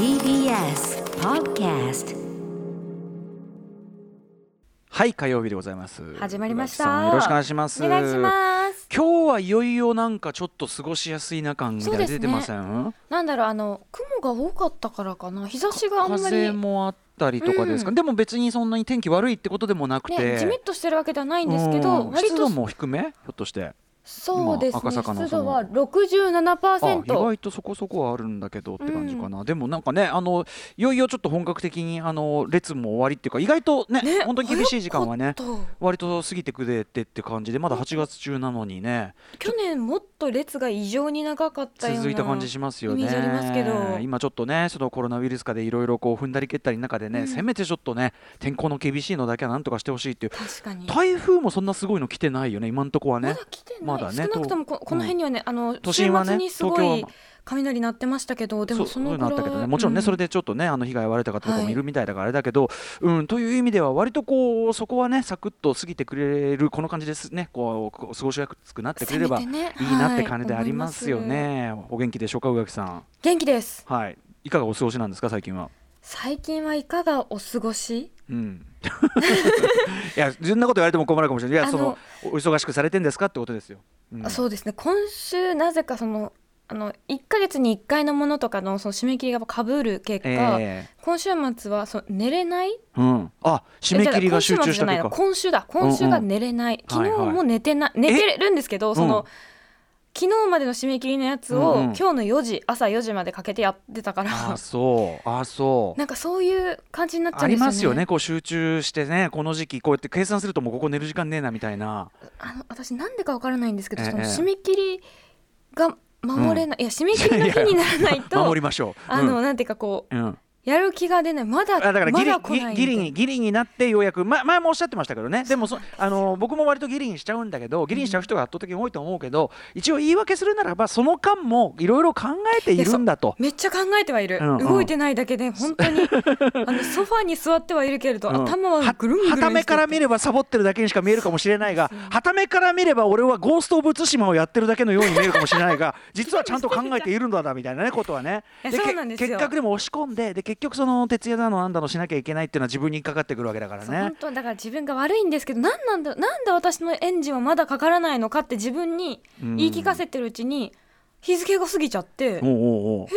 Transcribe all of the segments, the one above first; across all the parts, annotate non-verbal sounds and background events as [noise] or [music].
TBS Podcast はい火曜日でございます。始まりました。よろしくお願いします。お願いします。今日はいよいよなんかちょっと過ごしやすいな感みたいな出てません、なんだろうあの雲が多かったからかな。日差しがあんまり。風もあったりとかですか、うん。でも別にそんなに天気悪いってことでもなくて、ねじめっとしてるわけではないんですけうど割とん。湿度も低め？ひょっとしてそうですね。今赤坂の湿度はあ意67%外とそこそこはあるんだけどって感じかな、でもなんかねあのいよいよちょっと本格的にあの列も終わりっていうか意外とねね本当に厳しい時間はね割と過ぎてくれてって感じでまだ8月中なのにね。去年もっと列が異常に長かったような続いた感じしますよね。今ちょっとねそのコロナウイルス禍でいろいろこう踏んだり蹴ったりの中でね、うん。せめてちょっとね天候の厳しいのだけはなんとかしてほしいっていう。確かに。台風もそんなすごいの来てないよね今んとこはね。まだね少なくともここの辺にはね、あの都心はね週末にすご東京い雷鳴ってましたけどでもそのそういうのあったけどねもちろんね、うん。それでちょっとねあの被害をわれた方とかもはい。いるみたいだからあれだけど、うんという意味では割とこうそこはねサクッと過ぎてくれるこの感じですねこう過ごしやすくなってくれればいいなってはい感じでありますよね、お元気でしょうか宇垣さん。元気です。はい。いかがお過ごしなんですか最近は？最近はいかがお過ごし？うん、[laughs] いやそんなこと言われても困るかもしれない。いやそのお忙しくされてんですかってことですよ、うん。あそうですね。今週なぜかそのあの1ヶ月に1回のものとかのその締め切りがかぶる結果、え今週末はその寝れない？えうん、あ締め切りが集中した今週末じゃないな今週だ。今週が寝れない、うん。うん昨日も寝てない、寝てるんですけどその、昨日までの締め切りのやつを、うんうん。今日の4時朝4時までかけてやってたから。あそう。あそう。なんかそういう感じになっちゃありうんですよね。ますよね。こう集中してねこの時期こうやって計算するともうここ寝る時間ねえなみたいな。あの私なんでかわからないんですけど、ええ。その締め切りが守れない、いや締め切りの日にならないと守りましょう。あの、なんていうかこううんうんやる気が出ない。まだあだからギリまギリギリにギリになってようやく、ま、前もおっしゃってましたけどね。でもそあの僕も割とギリにしちゃうんだけどギリにしちゃう人が圧倒的に多いと思うけど一応言い訳するならばその間もいろいろ考えているんだと。めっちゃ考えてはいる、うんうん。動いてないだけで本当に [laughs] あのソファに座ってはいるけれど、うん。頭はぐるんぐるんはためから見ればサボってるだけにしか見えるかもしれないがはためから見れば俺はゴースト・オブ・ツシマをやってるだけのように見えるかもしれないが実はちゃんと考えているんだなみたいなねことはね。そうなんですよ。け結核でも押し込んでで結局その徹夜だのなんだのしなきゃいけないっていうのは自分にかかってくるわけだからね。本。当だから自分が悪いんですけどなんなんだなんで私のエンジンはまだかからないのかって自分に言い聞かせてるうちに日付が過ぎちゃって、おうおうおう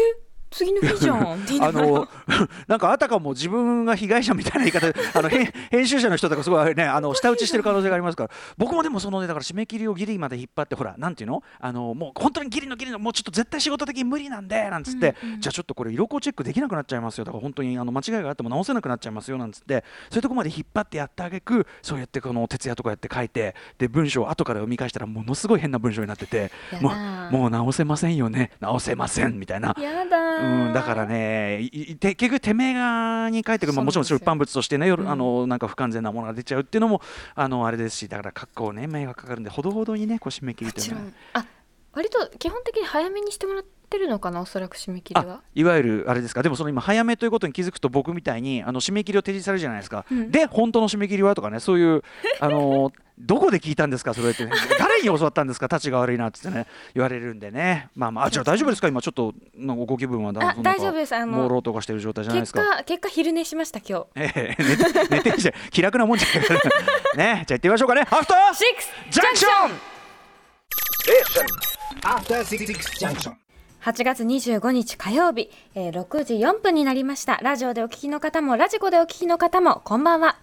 次の日じゃん。[laughs] あの [laughs] なんかあたかも自分が被害者みたいな言い方。で [laughs] あの編編集者の人とかすごいねあの舌打ちしてる可能性がありますから。僕もでもそのねだから締め切りをギリまで引っ張ってほらなんていうの？あのもう本当にギリのギリのもうちょっと絶対仕事的に無理なんでなんつって、うんうん。じゃあちょっとこれ色こチェックできなくなっちゃいますよだから本当にあの間違いがあっても直せなくなっちゃいますよなんつって。そういうとこまで引っ張ってやってあげくそうやってこの徹夜とかやって書いてで文章を後から読み返したらものすごい変な文章になってて。もうもう直せませんよね。直せませんみたいな。やだーうん、だからね、結局、てめえ側に書いてくる、まあ、もちろん出版物としてね、夜うん。あのなんか不完全なものが出ちゃうっていうのも、あのあれですし、だから、格好ね、迷惑かかるんで、ほどほどにね、こう締め切りというのは。ん。あ割と基本的に早めにしてもらってるのかなおそらく締め切りあは。いわゆるあれですか、でもその今、早めということに気づくと、僕みたいにあの締め切りを提示されるじゃないですか、うん。で、本当の締め切りはとかね、そういう、あの [laughs] どこで聞いたんですか、それって、ね、誰に教わったんですか、たちが悪いなってね、言われるんでね、まあまあ、あじゃあ大丈夫ですか、今、ちょっとのご気分は、あ大丈夫です。あの朦朧とかしてる状態じゃないです結か。果結果昼寝しました今日。ええ寝て寝てんじゃん。気楽なもんじゃない。[laughs] ね。じゃあ行ってみましょうかね。アフターシックスジャンクション。Junction. 8月25日火曜日、えー6時4分になりました。ラジオでお聞きの方もラジコでお聞きの方もこんばんは。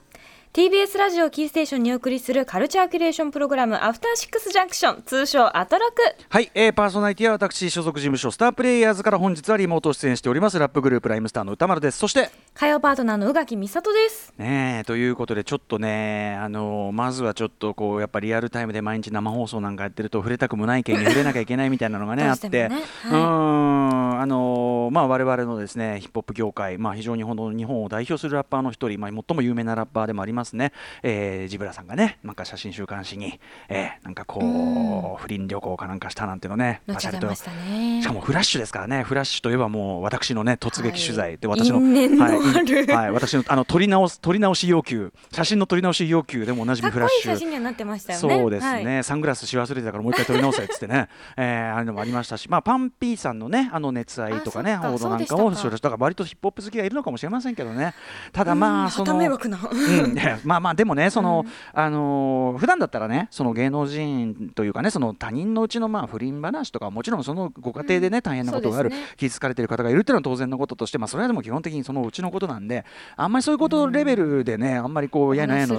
TBS ラジオキーステーションにお送りするカルチャーキュレーションプログラムアフターシックスジャンクション通称アトロク。はい、えー、パーソナリティは私所属事務所スタープレイヤーズから本日はリモート出演しております。ラップグループライムスターの歌丸です。そして火曜パートナーの宇垣美里ですねえということでちょっとねあのまずはちょっとこうやっぱリアルタイムで毎日生放送なんかやってると触れたくもない件に触れなきゃいけないみたいなのがねどあって、うして。もねうーんあのまあ我々のですねヒップホップ業界まあ非常にほど日本を代表するラッパーの一人まあ最も有名なラッパーでもありますね、えージブラさんがねなんか写真週刊誌に、えーなんかこう不倫旅行かなんかしたなんていうのね後パシャリね。しかもフラッシュですからね、フラッシュといえばもう私のね突撃取材、はいで私のはいはい、私のあの撮り直す撮り直し要求、写真の撮り直し要求でもおなじみフラッシュ。写真にはなってましたよね。そうですね、はい。サングラスし忘れてたからもう一回撮り直せっつってね、えー、あれのもありましたし、まあ、パンピーさんのねあの熱愛とかね報道なんかをしだか。ら割とヒップホップ好きがいるのかもしれませんけどね。ただまあそのうん、まあまあでもねその、うん。あのー普段だったらねその芸能人というかねその他人のうちのまあ不倫話とかもちろんそのご家庭でね、大変なことがある、気づかれてる方がいるっていうのは当然のこととしてまあそれはでも基本的にそのうちのことなんであんまりそういうことレベルでね、あんまりこう嫌な嫌な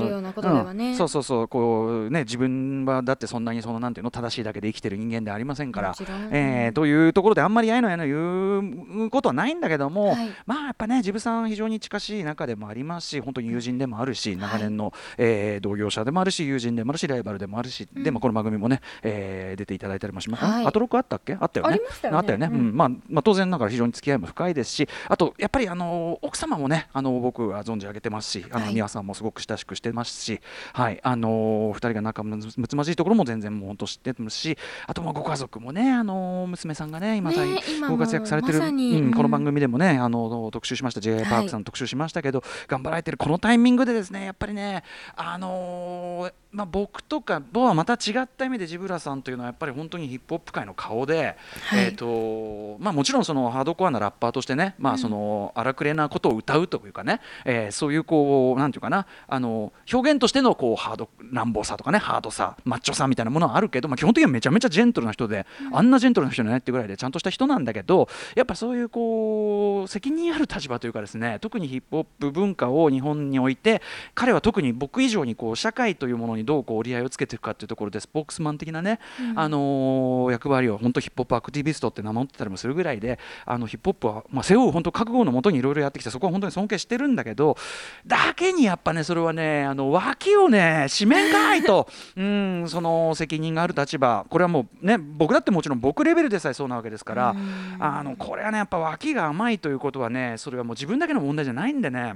ねうん。そうそうそうこうね自分はだってそんなにそのなんていうの正しいだけで生きてる人間ではありませんからえーというところであんまりやいのやいの言うことはないんだけども、はい。まあやっぱねジブさん非常に近しい仲でもありますし本当に友人でもあるし長年の、えー同業者でもあるし友人でもあるしライバルでもあるし、でもこの番組もね、えー出ていただいたりもします、はい。アトロクあったっけ？あったよね？あったよね、ううん。んまあまあ、当然ながら非常に付き合いも深いですしあとやっぱりあの奥様もねあの僕は存じ上げてますしあの、はい。さんもすごく親しくしてますし、はい。あの2人が仲むつまじいところも全然もう本当知ってますしあとまあご家族もねあの娘さんがね今大ご活躍されてる、まうんうん。この番組でもねあの特集しました。j パークさんの特集しましたけど、頑張られてるこのタイミングでですねやっぱりねあのーまあ、僕とかとはまた違った意味でジブラさんというのはやっぱり本当にヒップホップ界の顔で、はい。えーとまあ、もちろんそのハードコアなラッパーとしてね、まあ、その荒くれなことを歌うというかね、えーそういうこうなんていうかなあの表現としてのこうハード乱暴さとかねハードさマッチョさみたいなものはあるけど、まあ、基本的にはめちゃめちゃジェントルな人で、あんなジェントルな人じゃないってぐらいでちゃんとした人なんだけどやっぱそういうこう責任ある立場というかですね特にヒップホップ文化を日本において彼は特に僕以上にこう社会というものにどうこう折り合いをつけていくかというところでスポークスマン的なね、あのー役割を本当ヒップホップアクティビストって名乗ってたりもするぐらいであのヒップホップは、まあ、背負う本当覚悟のもとにいろいろやってきてそこは本当に尊敬してるんだけどだけにやっぱねそれはねあの脇をね締めんかいと [laughs] うんその責任がある立場。これはもうね僕だってもちろん僕レベルでさえそうなわけですからあのこれはねやっぱ脇が甘いということはねそれはもう自分だけの問題じゃないんでね。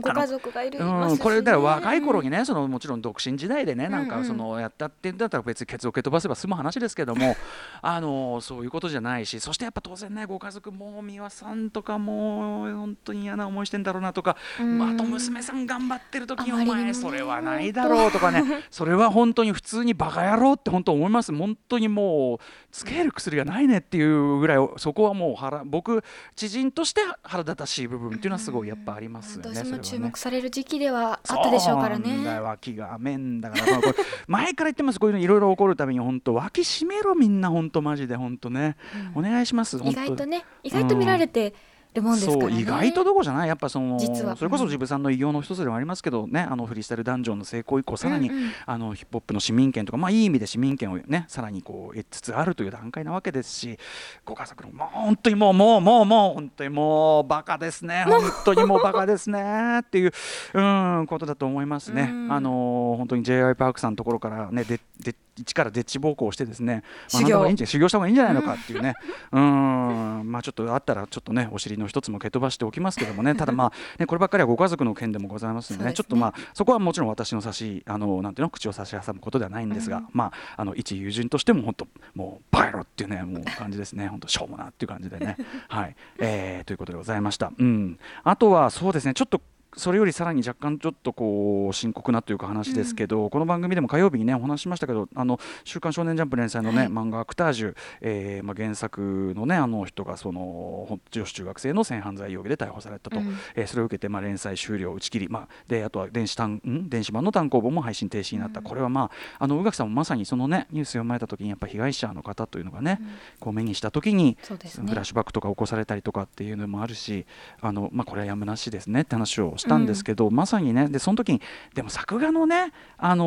ご家族がいるうん、これだから若い頃にねねそのもちろん独身時代でねなんかそのやったってんだったら別にケツを蹴飛ばせば済む話ですけども [laughs] あのそういうことじゃないしそしてやっぱ当然ねご家族も美輪さんとかも本当に嫌な思いしてんだろうなとか、うん。まあ、あと娘さん頑張ってる時にお前それはないだろうとかね [laughs] それは本当に普通にバカ野郎って本当思います。本当にもうつける薬がないねっていうぐらいそこはもう腹僕知人として腹立たしい部分っていうのはすごいやっぱありますよね。どうしてもそれは。ね注目される時期ではあったでしょうからそうなんだ脇が甘えんだから。これ前から言ってます。こういうのいろいろ起こるたびに本当脇締めろみんな本当マジで本当ね、お願いします本意当外とね意外と見られてるもんですからね。そう意外とどこじゃない？やっぱその実は。それこそジブさんの偉業の一つでもありますけどねあのフリースタイルダンジョンの成功以降さらに、うんうん。あのヒップホップの市民権とかまあいい意味で市民権をねさらにこう得つつあるという段階なわけですしご家族のもう本当にもうもうもうもう本当にもうバカですね本当にもうバカですねっていううんことだと思いますね。うん。あの本当に J.I. パークさんのところからねでで一からデッチ暴行をしてですね修行。修行した方がいいんじゃないのかっていうね。うん。まあちょっとあったらちょっとねお尻の一つも蹴飛ばしておきますけどもね。ただまあねこればっかりはご家族の件でもございますのでね。ですね。ちょっとまあそこはもちろん私の差しあのなんていうの口を差し挟むことではないんですが、まああの一友人としても本当もうバイロっていうねもう感じですね。本当しょうもなっていう感じでね。はい、えーということでございました。うん、あとはそうですね。ちょっとそれよりさらに若干ちょっとこう深刻なというか話ですけど、この番組でも火曜日にねお話ししましたけど「あの週刊少年ジャンプ」連載のね、はい。漫画「アクタージュ」えーまあ、原作のねあの人がそのほ女子中学生の性犯罪容疑で逮捕されたと、うん。えーそれを受けてまあ連載終了打ち切り、まあ、であとは電子単ん？電子版の単行本も配信停止になった、これはまああの宇垣さんもまさにそのねニュース読まれた時にやっぱ被害者の方というのがね、こう目にした時にね。フラッシュバックとか起こされたりとかっていうのもあるしあの、まあ、これはやむなしですねって話をしたんですけど、まさにねでその時にでも作画のね、あの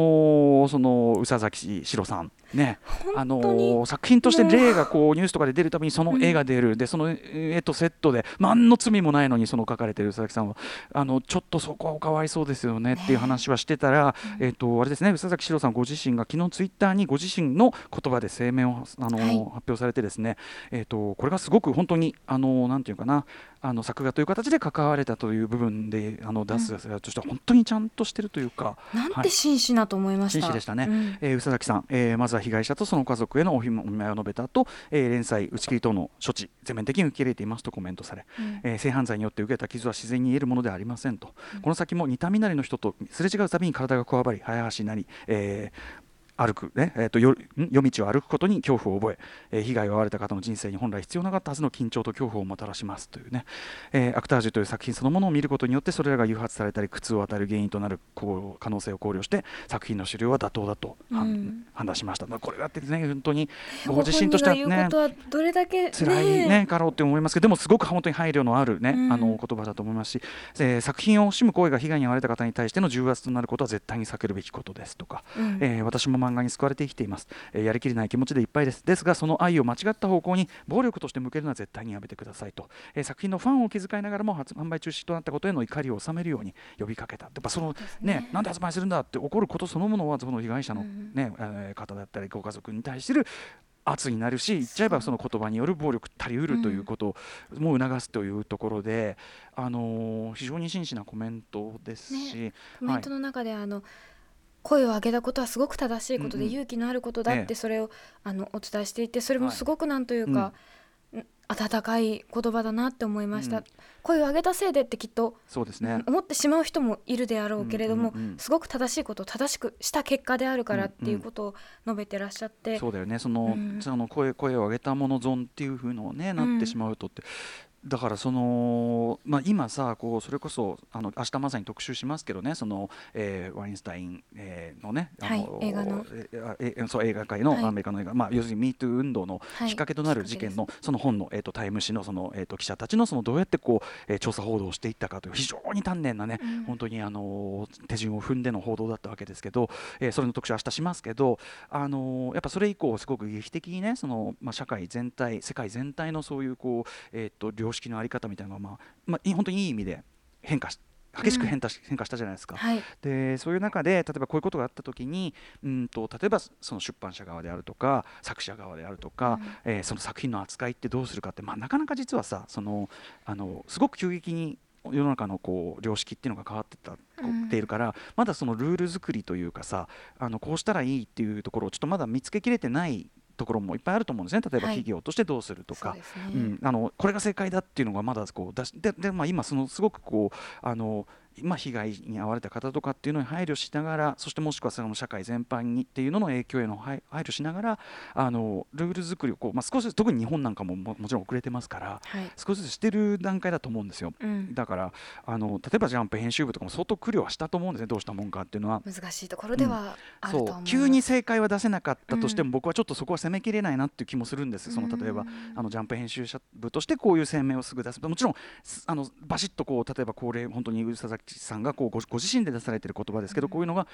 ーその宇佐崎史郎さんねあのー作品として例がこうニュースとかで出るたびにその絵が出る、でその絵とセットで何の罪もないのにその書かれてる宇佐崎さんは。あのちょっとそこはおかわいそうですよねっていう話はしてたら、えっ、とあれですね宇佐崎史郎さんご自身が昨日ツイッターにご自身の言葉で声明をあのーはい。発表されてですね、えー、とこれがすごく本当にあのなんていうかなあの作画という形で関われたという部分であの出すとしては本当にちゃんとしてるというか、なんはい。て真摯なと思いました。真摯でしたね、うん。えー宇佐崎さん、えーまずは被害者とその家族へのお見舞いを述べた後、えー連載打ち切り等の処置全面的に受け入れていますとコメントされ、えー性犯罪によって受けた傷は自然に癒えるものではありませんと、この先も似た身なりの人とすれ違うたびに体がこわばり早足になり、えー歩く、ねえー、とよん？夜道を歩くことに恐怖を覚ええー被害を遭われた方の人生に本来必要なかったはずの緊張と恐怖をもたらしますというね、えーアクタージュという作品そのものを見ることによってそれらが誘発されたり苦痛を与える原因となるこう可能性を考慮して作品の終了は妥当だと判,、うん。判断しました、まあ、これだってね本当にごご自身としてはねどれだけ辛いねかろうって思いますけどでもすごく本当に配慮のあるね、うん。あの言葉だと思いますし、えー作品を惜しむ行為が被害に遭われた方に対しての重圧となることは絶対に避けるべきことですとか、うん。えー私も漫画に救われて生きています、えーやりきれない気持ちでいっぱいです。ですがその愛を間違った方向に暴力として向けるのは絶対にやめてくださいと、えー作品のファンを気遣いながらも発販売中止となったことへの怒りを収めるように呼びかけたやっぱそのねねなんで発売するんだって怒ることそのものはその被害者の、うんねえー方だったりご家族に対してる圧になるし言っちゃえばその言葉による暴力たりうるということも促すというところで、あのー非常に真摯なコメントですし、コメントの中であの、声を上げたことはすごく正しいことで勇気のあることだっええ。てそれをあのお伝えしていてそれもはい。すごくなんというか、ん。温かい言葉だなって思いました、うん。声を上げたせいでってきっとそうですね。思ってしまう人もいるであろうけれども、すごく正しいことを正しくした結果であるからっていうことを述べてらっしゃって、そうだよね。その,、うん。その声声を上げたもの損っていう風のねなってしまうとって、だからその、まあ、今さこうそれこそあの明日まさに特集しますけどねその、えーワインスタイン、えーのねあのはい映画の。ええーそう映画界のはい。アメリカの映画、まあ、要するに MeToo 運動のはいきっかけとなる事件のその本の、えー、とタイム誌のその、えー、と記者たちのそのどうやってこう、えー調査報道をしていったかという非常に丹念なね、うん。本当にあの手順を踏んでの報道だったわけですけど、えーそれの特集は明日しますけど、あのやっぱそれ以降すごく劇的にねその、まあ、社会全体世界全体のそういうこう、えー、と良識のあり方みたいなのが、まあまあ、い本当にいい意味で変化し激しく変化し,、変化したじゃないですか。はい。でそういう中で例えばこういうことがあった時にうんと例えばその出版社側であるとか作者側であるとか、えーその作品の扱いってどうするかって、まあ、なかなか実はさそのあのすごく急激に世の中のこう良識っていうのが変わってったうんっているから、まだそのルール作りというかさあのこうしたらいいっていうところをちょっとまだ見つけきれてないところもいっぱいあると思うんですね。例えばはい。企業としてどうするとか、そうですね、うん、あのこれが正解だっていうのがまだこう出しでで、まあ、今そのすごくこうあのまあ、被害に遭われた方とかっていうのに配慮しながらそしてもしくはその社会全般にっていうのの影響への配配慮しながらあのルール作りをこう、まあ、少しずつ特に日本なんかもももちろん遅れてますからはい。少しずつしてる段階だと思うんですよ。うん、だからあの例えばジャンプ編集部とかも相当苦慮はしたと思うんですねどうしたもんかっていうのは。難しいところではあると思います、そう。急に正解は出せなかったとしても、うん。僕はちょっとそこは攻めきれないなっていう気もするんです、その例えばうんあのジャンプ編集者部としてこういう声明をすぐ出す。もちろんすあのバシッとこう例えば恒例本当に宇佐崎さんがこうごご自身で出されてる言葉ですけど、こういうのが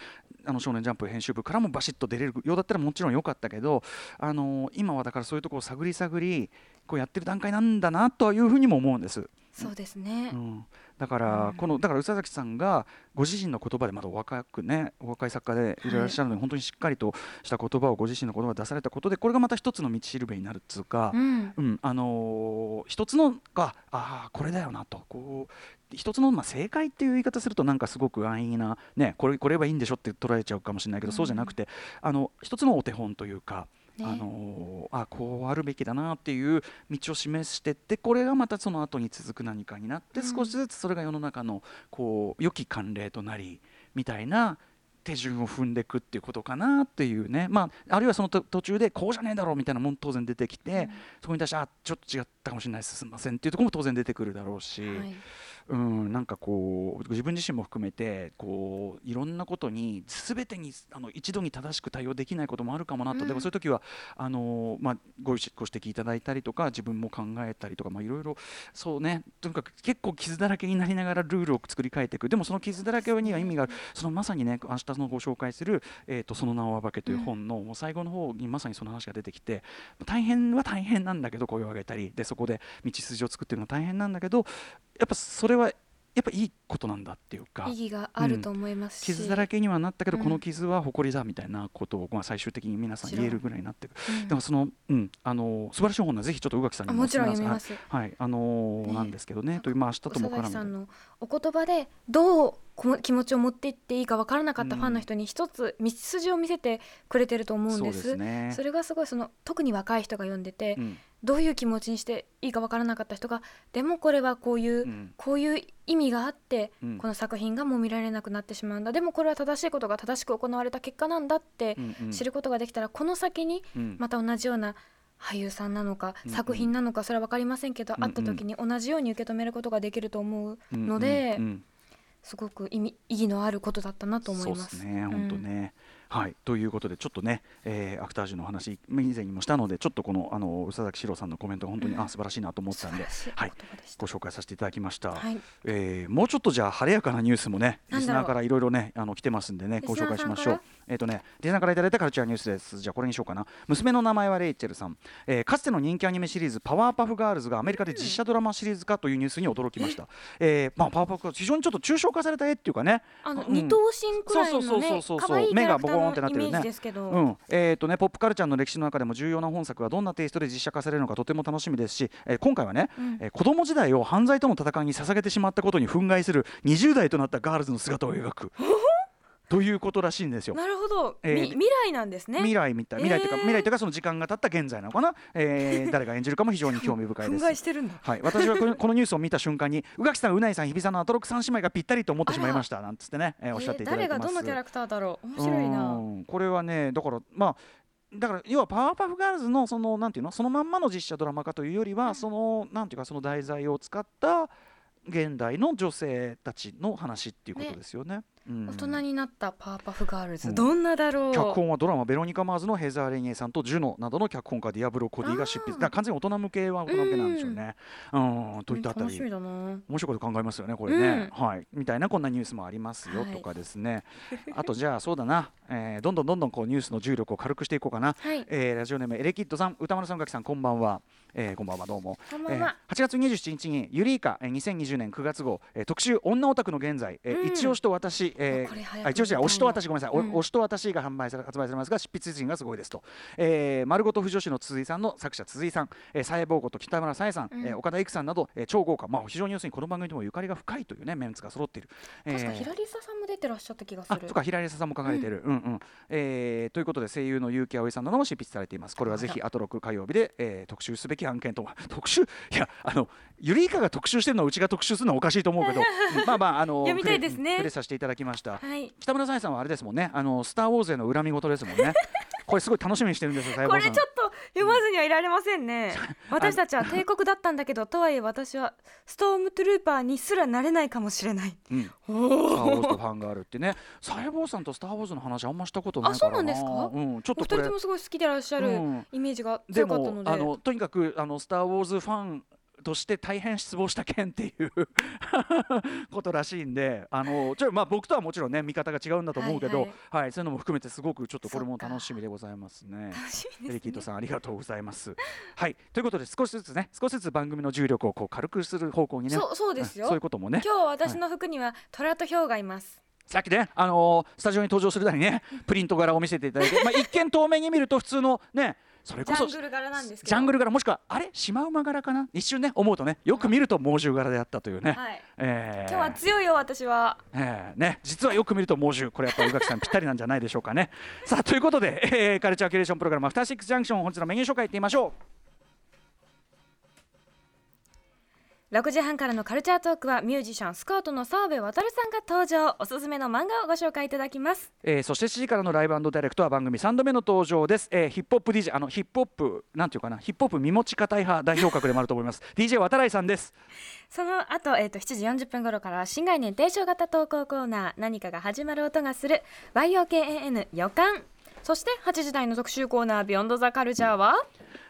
あの少年ジャンプ編集部からもバシッと出れるようだったらもちろん良かったけどあの今はだからそういうところを探り探りこうやってる段階なんだなというふうにも思うんです。そうですね、うん、だから、うん。このだから宇佐崎さんがご自身の言葉でまだお若くねお若い作家でいらっしゃるので、本当にしっかりとした言葉をご自身の言葉で出されたことでこれがまた一つの道しるべになるっつうか、うん。うん。あのー一つのがああこれだよなとこう一つの、まあ、正解っていう言い方するとなんかすごく安易な、ね、これこれはいいんでしょって捉えちゃうかもしれないけど、うん。そうじゃなくてあの一つのお手本というか。ね。あのーあこうあるべきだなっていう道を示してってこれがまたその後に続く何かになって、うん。少しずつそれが世の中のこう良き慣例となりみたいな手順を踏んでいくっていうことかなっていうね、まあ、あるいはそのと途中でこうじゃねえだろうみたいなもん当然出てきて、そこに対してあちょっと違ったかもしれないす。みませんっていうところも当然出てくるだろうし。はいうん、なんかこう自分自身も含めてこういろんなことに全てにあの一度に正しく対応できないこともあるかもなと、うん。でもそういう時はあの、まあ、ごご指摘いただいたりとか自分も考えたりとかまあいろいろそうねとにかく結構傷だらけになりながらルールを作り変えていく。でもその傷だらけには意味がある。そのまさにね明日のご紹介する「えー、とその名を暴け」という本の、もう最後の方にまさにその話が出てきて大変は大変なんだけど声を上げたり。でそこで道筋を作っているのは大変なんだけどやっぱそれはやっぱいいことなんだっていうか意義があると思いますし、傷だらけにはなったけど、うんこの傷は誇りだみたいなことを、まあ、最終的に皆さん言えるぐらいになってる。うん。でもその、うん、あの素晴らしい本なぜひちょっと宇垣さんにあもちろん読みます、はい、はい。あのーねなんですけどね。というまあ明日と佐も絡めて々木さんのお言葉でどう気持ちを持っていっていいか分からなかったファンの人に一つ道筋を見せてくれてると思うんです。そうですね。それがすごいその特に若い人が読んでて、うんどういう気持ちにしていいかわからなかった人がでもこれはこういう、うん。こういう意味があって、うん。この作品がもう見られなくなってしまうんだ。でもこれは正しいことが正しく行われた結果なんだってうんうん。知ることができたら、この先にうん。また同じような俳優さんなのか、うんうん。作品なのかそれは分かりませんけど、うんうん。会った時に同じように受け止めることができると思うので、うんうんすごく意味意義のあることだったなと思います。そうですね、本当ね。はい、ということで、ちょっとね、えーアクタージュの話、以前にもしたので、ちょっとこの、あの、宇佐崎史郎さんのコメントが本当に、うんあ、素晴らしいなと思ったんで。でしたご紹介させていただきました。はいえーもうちょっとじゃあ晴れやかなニュースもね、リスナーからいろいろね、あの来てますんでね、ご紹介しましょう。えっ、とね、リスナーからいただいたカルチャーニュースです。じゃあこれにしようかな。娘の名前はレイチェルさん。えーかつての人気アニメシリーズパワーパフガールズがアメリカで実写ドラマシリーズ化というニュースに驚きました。えーまあパワーパフガールズ非常にちょっと抽象化された絵っていうかね。あの、うん二頭身くらいのそうそうねそうそうそう目がボコーンってなってるね。うん。えーとね、ポップカルチャーの歴史の中でも重要な本作がどんなテイストで実写化されるのかとても楽しみですし、えー今回はね、うん。えー子供時代を犯罪との戦いに捧げてしまったことに憤慨する20代となったガールズの姿を描く [laughs] ということらしいんですよ。なるほど、えーみ未来なんですね。未来みたい未来というか、えー。未来というかその時間が経った現在なのかな、えー [laughs] 誰が演じるかも非常に興味深いで憤す。慨してるんだ。はい、私はこの [laughs] このニュースを見た瞬間に宇垣さん、宇内さん、日比さんのアトロク三姉妹がぴったりと思ってしまいましたなんつってね、えーおっしゃっていただいてます。えー誰がどのキャラクターだろう？面白いな。うんこれはねだからまあだから要はパワーパフガールズのそのなんていうの？そのまんまの実写ドラマ化というよりは、そのなんていうかその題材を使った現代の女性たちの話っていうことですよね。うん。大人になったパワーパフガールズ、うん。どんなだろう。脚本はドラマ「ベロニカ・マーズ」のヘザー・レイニエさんとジュノなどの脚本家ディアブロ・コディが執筆完全に大人向けは大人向けなんでしょうね。うん、といったあたり楽しみだな面白いこと考えますよね。これね、うんはい。みたいなこんなニュースもありますよはいとかですね、あとじゃあそうだな、えーどんどんどんどんこうニュースの重力を軽くしていこうかな、はい。えーラジオネームエレキッドさん歌丸さんがきさんこんばんは、えーこんばんはどうも。こんばんは。えー8月27日にユリイカ、えー2020年9月号、えー特集女オタクの現在、えーうん。一押しと私、えー一押し推しと私ごめんなさい、おうん。推しと私が販売され発売されますが執筆陣がすごいですと、えー、丸ごと不女子の辻井さんの作者辻井さん、えー、サエボーゴと北村さえさん、うん。えー岡田育さんなど、えー超豪華まあ非常に要するにこの番組ともゆかりが深いというねメンツが揃っている、えー確かヒラリサさんも出てらっしゃった気がする。あそうか平井さんも書かれている、うん、うんえーということで声優の結城葵さんなども執筆されています。これはぜひあと6火曜日で、えー特集すべき案件とは。[laughs] 特集いやあのゆりいかが特集してるのをうちが特集するのはおかしいと思うけど。う [laughs] んまあまああの読みたいですね。触れ触れさせていただきました、はい。北村さえさんはあれですもんね。あのスター・ウォーズへの恨み事ですもんね [laughs] これすごい楽しみにしてるんですよこれちょっと読まずにはいられませんね、[laughs] 私たちは帝国だったんだけどとはいえ私はストームトゥルーパーにすらなれないかもしれない。うん、スター・ウォーズとファンがあるってね。細胞さんとスター・ウォーズの話あんましたことないからあそうなんですか？うん、ちょっお二人ともすごい好きでいらっしゃるうん。イメージがで強かったのでもあのとにかくあのスター・ウォーズファンとして大変失望した件っていうことらしいんであのちょまあ僕とはもちろんね見方が違うんだと思うけど、ははい。いそういうのも含めてすごくちょっとこれも楽しみでございます。ね。エねリキッドさんありがとうございます。はいということで少しずつね少しずつ番組の重力をこう軽くする方向にねそうそうですよ。んそういうこともね。今日私の服には虎とヒョウがいますさっきね、あのースタジオに登場するなりねプリント柄を見せていただいて、まあ、一見遠目に見ると普通のねそれこそジャングル柄なんですけど。ジャングル柄もしくはあれ？シマウマ柄かな？一瞬ね思うとねよく見ると猛獣柄であったというね、はい。えー。今日は強いよ私は。えー。ね、実はよく見ると猛獣。これやっぱり宇垣さんぴったりなんじゃないでしょうかね。さあということで、えーカルチャーキュレーションプログラム「アフターシックスジャンクション」本日のメニュー紹介いってみましょう6時半からのカルチャートークはミュージシャンスカートの澤部渉さんが登場。おすすめの漫画をご紹介いただきます。えーそして7時からのライブダイレクトは番組3度目の登場です、えーヒップホップ DJ あのヒップホップなんていうかなヒップホップ身持ち硬い派代表格でもあると思います。DJ 渡来さんです。その後、えー、と7時40分頃からは新概念提唱型投稿コーナー何かが始まる音がする。YOKAN 予感。そして8時台の特集コーナービヨンドザカルチャーは？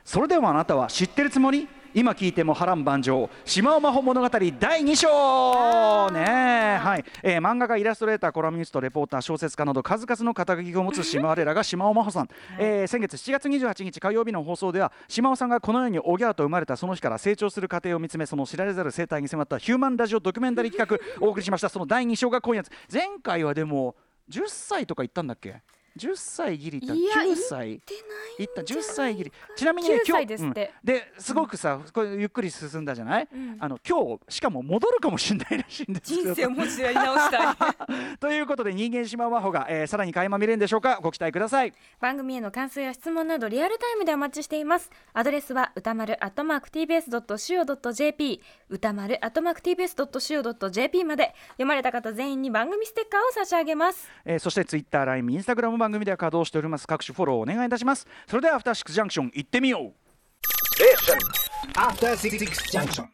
それでもあなたは知ってるつもり？今聞いても波乱万丈島尾真帆物語第2章。ねえはい、えー漫画家イラストレーターコラムニストレポーター小説家など数々の肩書きを持つ島我らが島尾真帆さん、えー先月7月28日火曜日の放送では島尾さんがこのようにおぎゃーと生まれたその日から成長する過程を見つめその知られざる生態に迫ったヒューマンラジオドキュメンタリー企画お送りしました。その第2章が今夜前回はでも10歳とか言ったんだっけ？10歳ギリいや9歳？いいった？10歳ギリ。ちなみにね9今日うん。ですごくさ、これゆっくり進んだじゃない、うん。あの今日しかも戻るかもしれないらしいんですよ。人生をもう一度やり直したい。[laughs] ということで人間島真帆が、えーさらに垣間見れるんでしょうか？ご期待ください。番組への感想や質問などリアルタイムでお待ちしています。アドレスは歌丸 @tbs.co.jp 歌丸 @tbs.co.jp まで。読まれた方全員に番組ステッカーを差し上げます。えーそしてツイッター、LINE、インスタグラム番組では稼働しております各種フォローお願いいたします。それではアフターシックスジャンクション行ってみよう。えアフターシックスジャンクション